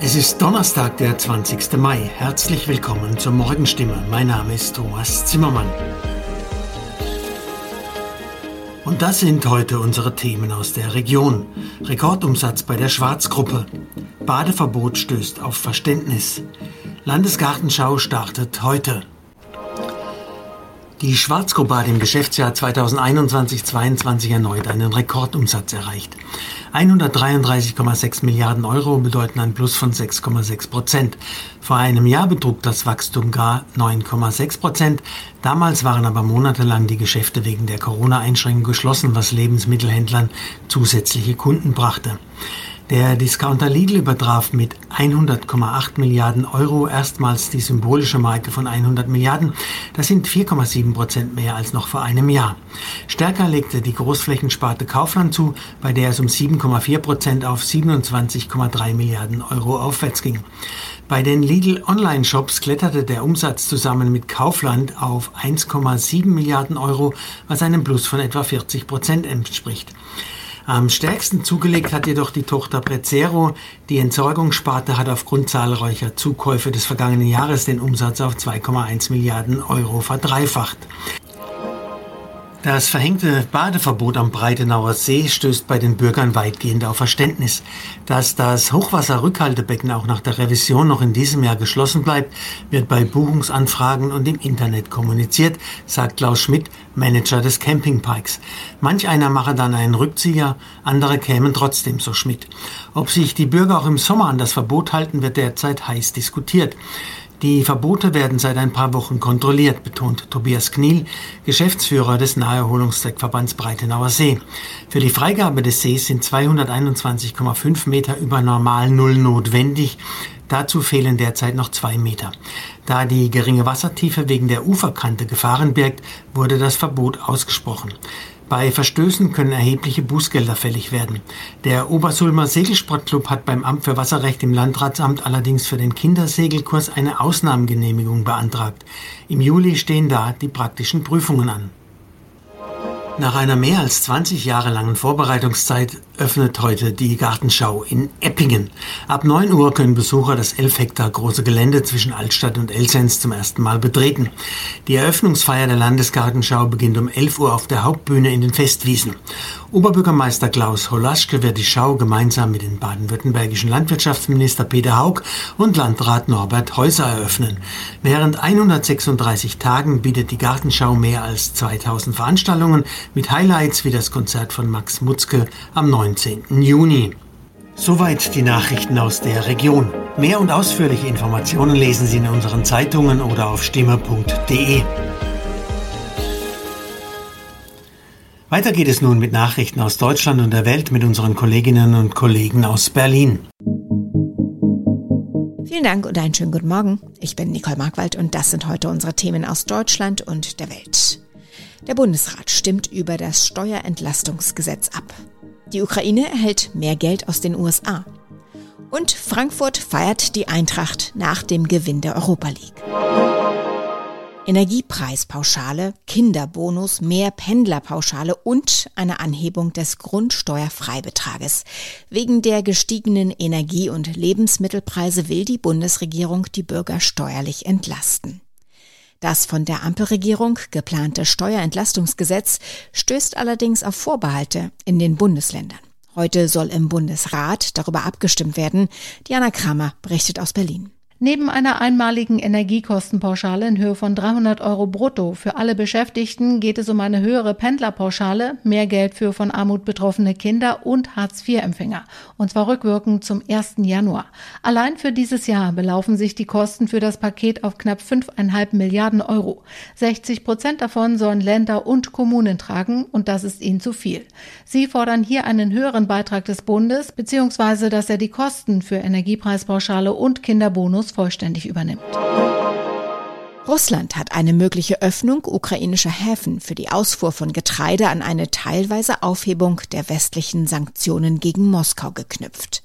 Es ist Donnerstag, der 20. Mai. Herzlich willkommen zur Morgenstimme. Mein Name ist Thomas Zimmermann. Und das sind heute unsere Themen aus der Region. Rekordumsatz bei der Schwarzgruppe. Badeverbot stößt auf Verständnis. Landesgartenschau startet heute. Die Schwarzgruppe hat im Geschäftsjahr 2021-22 erneut einen Rekordumsatz erreicht. 133,6 Milliarden Euro bedeuten ein Plus von 6,6 Prozent. Vor einem Jahr betrug das Wachstum gar 9,6 Prozent. Damals waren aber monatelang die Geschäfte wegen der Corona-Einschränkung geschlossen, was Lebensmittelhändlern zusätzliche Kunden brachte. Der Discounter Lidl übertraf mit 100,8 Milliarden Euro erstmals die symbolische Marke von 100 Milliarden. Das sind 4,7 Prozent mehr als noch vor einem Jahr. Stärker legte die Großflächensparte Kaufland zu, bei der es um 7,4 Prozent auf 27,3 Milliarden Euro aufwärts ging. Bei den Lidl Online-Shops kletterte der Umsatz zusammen mit Kaufland auf 1,7 Milliarden Euro, was einem Plus von etwa 40 Prozent entspricht. Am stärksten zugelegt hat jedoch die Tochter Prezero. Die Entsorgungssparte hat aufgrund zahlreicher Zukäufe des vergangenen Jahres den Umsatz auf 2,1 Milliarden Euro verdreifacht. Das verhängte Badeverbot am Breitenauer See stößt bei den Bürgern weitgehend auf Verständnis. Dass das Hochwasserrückhaltebecken auch nach der Revision noch in diesem Jahr geschlossen bleibt, wird bei Buchungsanfragen und im Internet kommuniziert, sagt Klaus Schmidt, Manager des Campingparks. Manch einer mache dann einen Rückzieher, andere kämen trotzdem, so Schmidt. Ob sich die Bürger auch im Sommer an das Verbot halten, wird derzeit heiß diskutiert. Die Verbote werden seit ein paar Wochen kontrolliert, betont Tobias Kniel, Geschäftsführer des Naherholungszweckverbands Breitenauer See. Für die Freigabe des Sees sind 221,5 Meter über Normal Null notwendig. Dazu fehlen derzeit noch zwei Meter. Da die geringe Wassertiefe wegen der Uferkante Gefahren birgt, wurde das Verbot ausgesprochen. Bei Verstößen können erhebliche Bußgelder fällig werden. Der Obersulmer Segelsportclub hat beim Amt für Wasserrecht im Landratsamt allerdings für den Kindersegelkurs eine Ausnahmegenehmigung beantragt. Im Juli stehen da die praktischen Prüfungen an. Nach einer mehr als 20 Jahre langen Vorbereitungszeit öffnet heute die Gartenschau in Eppingen. Ab 9 Uhr können Besucher das 11 Hektar große Gelände zwischen Altstadt und Elsens zum ersten Mal betreten. Die Eröffnungsfeier der Landesgartenschau beginnt um 11 Uhr auf der Hauptbühne in den Festwiesen. Oberbürgermeister Klaus Holaschke wird die Schau gemeinsam mit dem baden-württembergischen Landwirtschaftsminister Peter Haug und Landrat Norbert Häuser eröffnen. Während 136 Tagen bietet die Gartenschau mehr als 2000 Veranstaltungen mit Highlights wie das Konzert von Max Mutzke am 19. Juni. Soweit die Nachrichten aus der Region. Mehr und ausführliche Informationen lesen Sie in unseren Zeitungen oder auf stimme.de. Weiter geht es nun mit Nachrichten aus Deutschland und der Welt mit unseren Kolleginnen und Kollegen aus Berlin. Vielen Dank und einen schönen guten Morgen. Ich bin Nicole Markwald und das sind heute unsere Themen aus Deutschland und der Welt. Der Bundesrat stimmt über das Steuerentlastungsgesetz ab. Die Ukraine erhält mehr Geld aus den USA. Und Frankfurt feiert die Eintracht nach dem Gewinn der Europa League. Energiepreispauschale, Kinderbonus, mehr Pendlerpauschale und eine Anhebung des Grundsteuerfreibetrages. Wegen der gestiegenen Energie- und Lebensmittelpreise will die Bundesregierung die Bürger steuerlich entlasten. Das von der Ampelregierung geplante Steuerentlastungsgesetz stößt allerdings auf Vorbehalte in den Bundesländern. Heute soll im Bundesrat darüber abgestimmt werden. Diana Kramer berichtet aus Berlin. Neben einer einmaligen Energiekostenpauschale in Höhe von 300 Euro brutto für alle Beschäftigten geht es um eine höhere Pendlerpauschale, mehr Geld für von Armut betroffene Kinder und Hartz-IV-Empfänger. Und zwar rückwirkend zum 1. Januar. Allein für dieses Jahr belaufen sich die Kosten für das Paket auf knapp 5,5 Milliarden Euro. 60 Prozent davon sollen Länder und Kommunen tragen und das ist ihnen zu viel. Sie fordern hier einen höheren Beitrag des Bundes, beziehungsweise dass er die Kosten für Energiepreispauschale und Kinderbonus vollständig übernimmt. Russland hat eine mögliche Öffnung ukrainischer Häfen für die Ausfuhr von Getreide an eine teilweise Aufhebung der westlichen Sanktionen gegen Moskau geknüpft.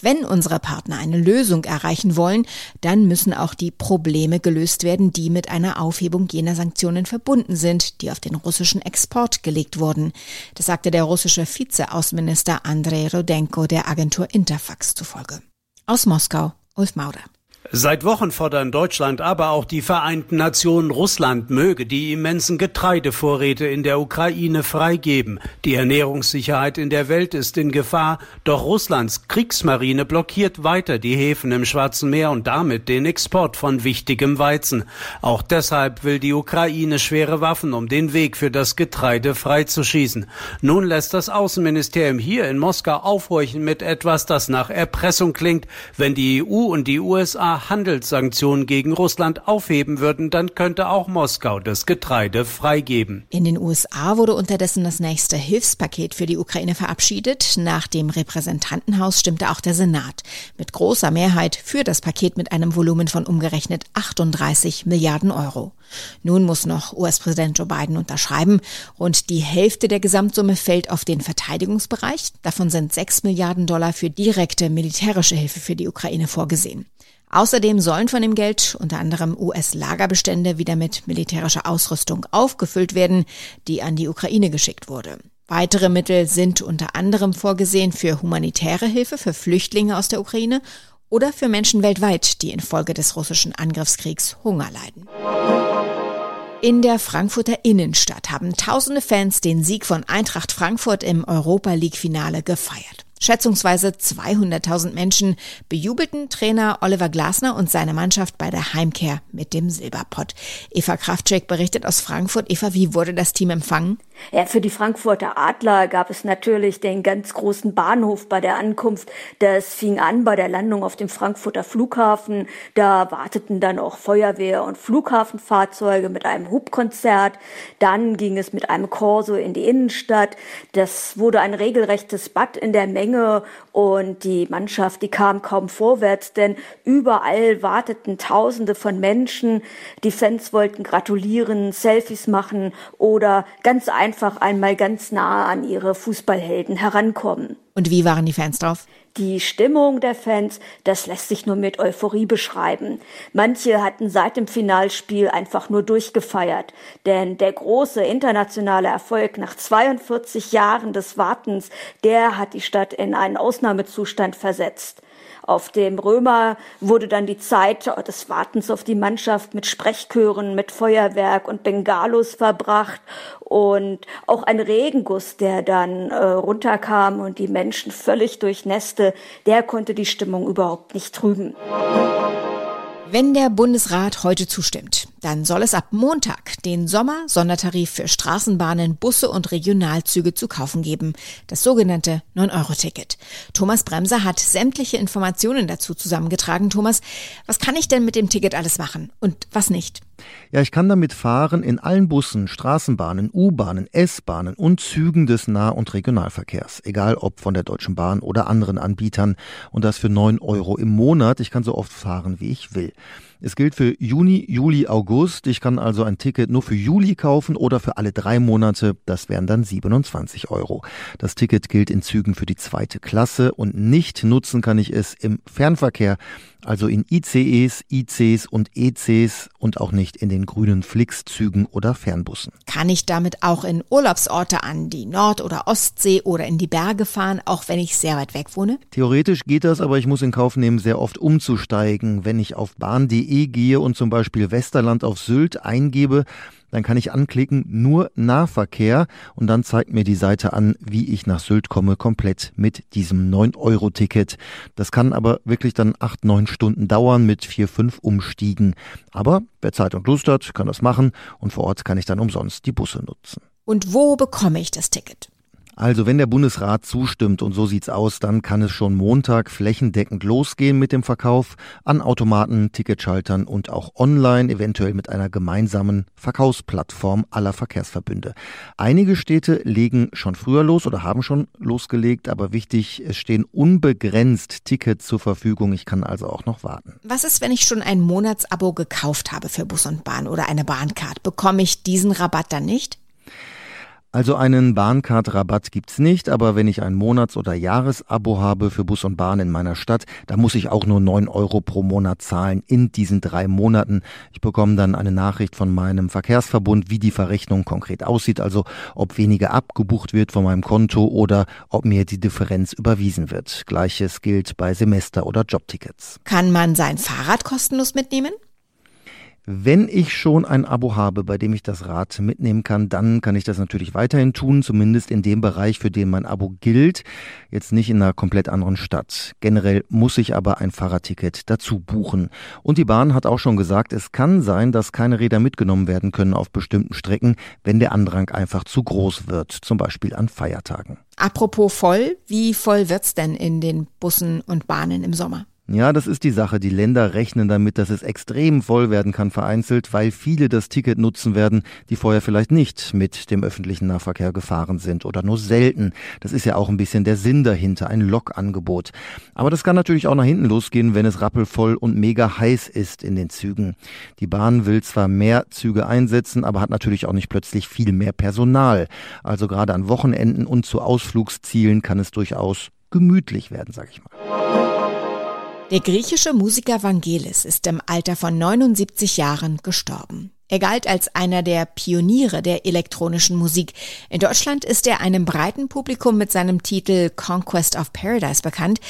Wenn unsere Partner eine Lösung erreichen wollen, dann müssen auch die Probleme gelöst werden, die mit einer Aufhebung jener Sanktionen verbunden sind, die auf den russischen Export gelegt wurden. Das sagte der russische Vizeaußenminister Andrei Rodenko der Agentur Interfax zufolge. Aus Moskau, Ulf Maurer. Seit Wochen fordern Deutschland, aber auch die Vereinten Nationen Russland möge die immensen Getreidevorräte in der Ukraine freigeben. Die Ernährungssicherheit in der Welt ist in Gefahr, doch Russlands Kriegsmarine blockiert weiter die Häfen im Schwarzen Meer und damit den Export von wichtigem Weizen. Auch deshalb will die Ukraine schwere Waffen, um den Weg für das Getreide freizuschießen. Nun lässt das Außenministerium hier in Moskau aufhorchen mit etwas, das nach Erpressung klingt, wenn die EU und die USA Handelssanktionen gegen Russland aufheben würden, dann könnte auch Moskau das Getreide freigeben. In den USA wurde unterdessen das nächste Hilfspaket für die Ukraine verabschiedet. Nach dem Repräsentantenhaus stimmte auch der Senat mit großer Mehrheit für das Paket mit einem Volumen von umgerechnet 38 Milliarden Euro. Nun muss noch US-Präsident Joe Biden unterschreiben. Rund die Hälfte der Gesamtsumme fällt auf den Verteidigungsbereich. Davon sind 6 Milliarden Dollar für direkte militärische Hilfe für die Ukraine vorgesehen. Außerdem sollen von dem Geld unter anderem US-Lagerbestände wieder mit militärischer Ausrüstung aufgefüllt werden, die an die Ukraine geschickt wurde. Weitere Mittel sind unter anderem vorgesehen für humanitäre Hilfe für Flüchtlinge aus der Ukraine oder für Menschen weltweit, die infolge des russischen Angriffskriegs Hunger leiden. In der Frankfurter Innenstadt haben tausende Fans den Sieg von Eintracht Frankfurt im Europa League Finale gefeiert. Schätzungsweise 200.000 Menschen bejubelten Trainer Oliver Glasner und seine Mannschaft bei der Heimkehr mit dem Silberpott. Eva Kraftschek berichtet aus Frankfurt. Eva, wie wurde das Team empfangen? Ja, für die Frankfurter Adler gab es natürlich den ganz großen Bahnhof bei der Ankunft. Das fing an bei der Landung auf dem Frankfurter Flughafen. Da warteten dann auch Feuerwehr- und Flughafenfahrzeuge mit einem Hubkonzert. Dann ging es mit einem Korso in die Innenstadt. Das wurde ein regelrechtes Bad in der Menge und die Mannschaft, die kam kaum vorwärts, denn überall warteten Tausende von Menschen. Die Fans wollten gratulieren, Selfies machen oder ganz einfach einmal ganz nah an ihre Fußballhelden herankommen. Und wie waren die Fans drauf? Die Stimmung der Fans, das lässt sich nur mit Euphorie beschreiben. Manche hatten seit dem Finalspiel einfach nur durchgefeiert, denn der große internationale Erfolg nach 42 Jahren des Wartens, der hat die Stadt in einen Ausnahmezustand versetzt. Auf dem Römer wurde dann die Zeit des Wartens auf die Mannschaft mit Sprechchören, mit Feuerwerk und Bengalos verbracht und auch ein Regenguss, der dann äh, runterkam und die Menschen völlig durchnässte, der konnte die Stimmung überhaupt nicht trüben. Wenn der Bundesrat heute zustimmt, dann soll es ab Montag den Sommer-Sondertarif für Straßenbahnen, Busse und Regionalzüge zu kaufen geben, das sogenannte 9-Euro-Ticket. Thomas Bremser hat sämtliche Informationen dazu zusammengetragen. Thomas, was kann ich denn mit dem Ticket alles machen und was nicht? Ja, ich kann damit fahren in allen Bussen, Straßenbahnen, U-Bahnen, S-Bahnen und Zügen des Nah- und Regionalverkehrs. Egal ob von der Deutschen Bahn oder anderen Anbietern. Und das für 9 Euro im Monat. Ich kann so oft fahren, wie ich will. Es gilt für Juni, Juli, August. Ich kann also ein Ticket nur für Juli kaufen oder für alle drei Monate. Das wären dann 27 Euro. Das Ticket gilt in Zügen für die zweite Klasse und nicht nutzen kann ich es im Fernverkehr, also in ICEs, ICs und ECs und auch nicht in den grünen Flix-Zügen oder Fernbussen. Kann ich damit auch in Urlaubsorte an die Nord- oder Ostsee oder in die Berge fahren, auch wenn ich sehr weit weg wohne? Theoretisch geht das, aber ich muss in Kauf nehmen, sehr oft umzusteigen. Wenn ich auf bahn.de gehe und zum Beispiel Westerland auf Sylt eingebe, dann kann ich anklicken nur Nahverkehr und dann zeigt mir die Seite an, wie ich nach Sylt komme, komplett mit diesem 9-Euro-Ticket. Das kann aber wirklich dann 8, 9 Stunden dauern mit 4, 5 Umstiegen. Aber wer Zeit und Lust hat, kann das machen und vor Ort kann ich dann umsonst die Busse nutzen. Und wo bekomme ich das Ticket? Also wenn der Bundesrat zustimmt, und so sieht's aus, dann kann es schon Montag flächendeckend losgehen mit dem Verkauf an Automaten, Ticketschaltern und auch online, eventuell mit einer gemeinsamen Verkaufsplattform aller Verkehrsverbünde. Einige Städte legen schon früher los oder haben schon losgelegt, aber wichtig, es stehen unbegrenzt Tickets zur Verfügung. Ich kann also auch noch warten. Was ist, wenn ich schon ein Monatsabo gekauft habe für Bus und Bahn oder eine Bahncard? Bekomme ich diesen Rabatt dann nicht? Also einen Bahncard-Rabatt gibt's nicht, aber wenn ich ein Monats- oder Jahresabo habe für Bus und Bahn in meiner Stadt, da muss ich auch nur neun Euro pro Monat zahlen in diesen drei Monaten. Ich bekomme dann eine Nachricht von meinem Verkehrsverbund, wie die Verrechnung konkret aussieht, also ob weniger abgebucht wird von meinem Konto oder ob mir die Differenz überwiesen wird. Gleiches gilt bei Semester- oder Jobtickets. Kann man sein Fahrrad kostenlos mitnehmen? Wenn ich schon ein Abo habe, bei dem ich das Rad mitnehmen kann, dann kann ich das natürlich weiterhin tun, zumindest in dem Bereich, für den mein Abo gilt, jetzt nicht in einer komplett anderen Stadt. Generell muss ich aber ein Fahrradticket dazu buchen. Und die Bahn hat auch schon gesagt, es kann sein, dass keine Räder mitgenommen werden können auf bestimmten Strecken, wenn der Andrang einfach zu groß wird, zum Beispiel an Feiertagen. Apropos voll, wie voll wird's denn in den Bussen und Bahnen im Sommer? Ja, das ist die Sache. Die Länder rechnen damit, dass es extrem voll werden kann vereinzelt, weil viele das Ticket nutzen werden, die vorher vielleicht nicht mit dem öffentlichen Nahverkehr gefahren sind oder nur selten. Das ist ja auch ein bisschen der Sinn dahinter, ein Lokangebot. Aber das kann natürlich auch nach hinten losgehen, wenn es rappelvoll und mega heiß ist in den Zügen. Die Bahn will zwar mehr Züge einsetzen, aber hat natürlich auch nicht plötzlich viel mehr Personal. Also gerade an Wochenenden und zu Ausflugszielen kann es durchaus gemütlich werden, sag ich mal. Der griechische Musiker Vangelis ist im Alter von 79 Jahren gestorben. Er galt als einer der Pioniere der elektronischen Musik. In Deutschland ist er einem breiten Publikum mit seinem Titel Conquest of Paradise bekannt.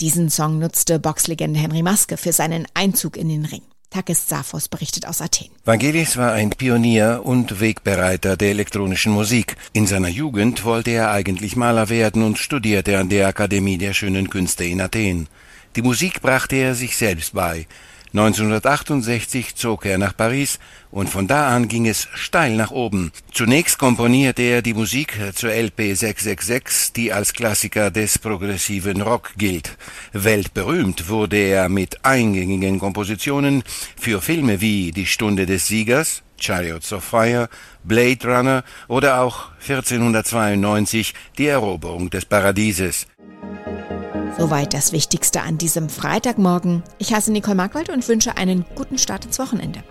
Diesen Song nutzte Boxlegende Henry Maske für seinen Einzug in den Ring. Takis Zaphos berichtet aus Athen. Vangelis war ein Pionier und Wegbereiter der elektronischen Musik. In seiner Jugend wollte er eigentlich Maler werden und studierte an der Akademie der schönen Künste in Athen. Die Musik brachte er sich selbst bei. 1968 zog er nach Paris und von da an ging es steil nach oben. Zunächst komponierte er die Musik zur LP 666, die als Klassiker des progressiven Rock gilt. Weltberühmt wurde er mit eingängigen Kompositionen für Filme wie Die Stunde des Siegers, Chariots of Fire, Blade Runner oder auch 1492 Die Eroberung des Paradieses. Soweit das Wichtigste an diesem Freitagmorgen. Ich heiße Nicole Markwald und wünsche einen guten Start ins Wochenende.